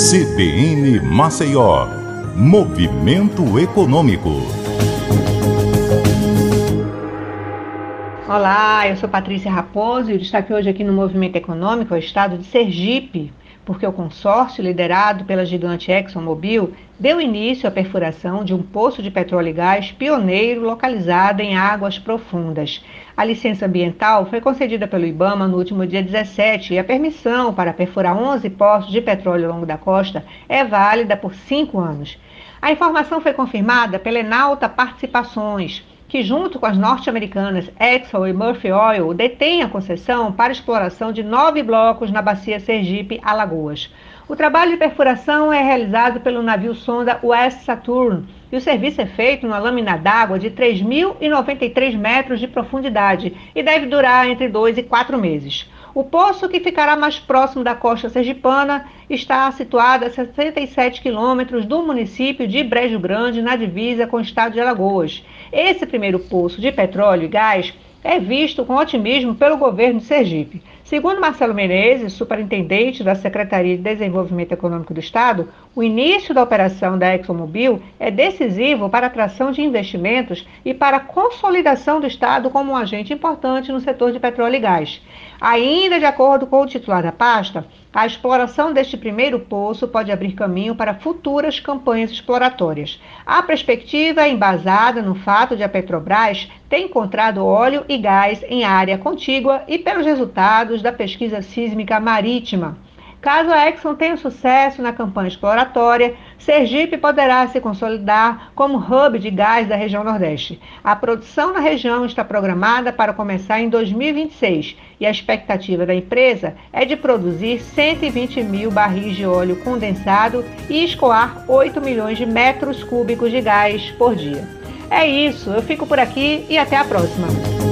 CBN Maceió, Movimento Econômico. Olá, eu sou Patrícia Raposo e o destaque hoje aqui no Movimento Econômico é o estado de Sergipe, porque o consórcio liderado pela gigante ExxonMobil deu início à perfuração de um poço de petróleo e gás pioneiro localizado em águas profundas. A licença ambiental foi concedida pelo IBAMA no último dia 17 e a permissão para perfurar 11 poços de petróleo ao longo da costa é válida por cinco anos. A informação foi confirmada pela Enalta Participações, que, junto com as norte-americanas Exxon e Murphy Oil, detém a concessão para exploração de nove blocos na bacia Sergipe-Alagoas. O trabalho de perfuração é realizado pelo navio sonda West Saturn e o serviço é feito numa lâmina d'água de 3.093 metros de profundidade e deve durar entre dois e quatro meses. O poço, que ficará mais próximo da costa sergipana, está situado a 67 quilômetros do município de Brejo Grande, na divisa com o estado de Alagoas. Esse primeiro poço de petróleo e gás é visto com otimismo pelo governo de Sergipe. Segundo Marcelo Menezes, superintendente da Secretaria de Desenvolvimento Econômico do Estado, o início da operação da ExxonMobil é decisivo para a atração de investimentos e para a consolidação do Estado como um agente importante no setor de petróleo e gás. Ainda de acordo com o titular da pasta, a exploração deste primeiro poço pode abrir caminho para futuras campanhas exploratórias. A perspectiva é embasada no fato de a Petrobras ter encontrado óleo e gás em área contígua e pelos resultados da pesquisa sísmica marítima. Caso a Exxon tenha sucesso na campanha exploratória, Sergipe poderá se consolidar como hub de gás da região Nordeste. A produção na região está programada para começar em 2026 e a expectativa da empresa é de produzir 120 mil barris de óleo condensado e escoar 8 milhões de metros cúbicos de gás por dia. É isso, eu fico por aqui e até a próxima.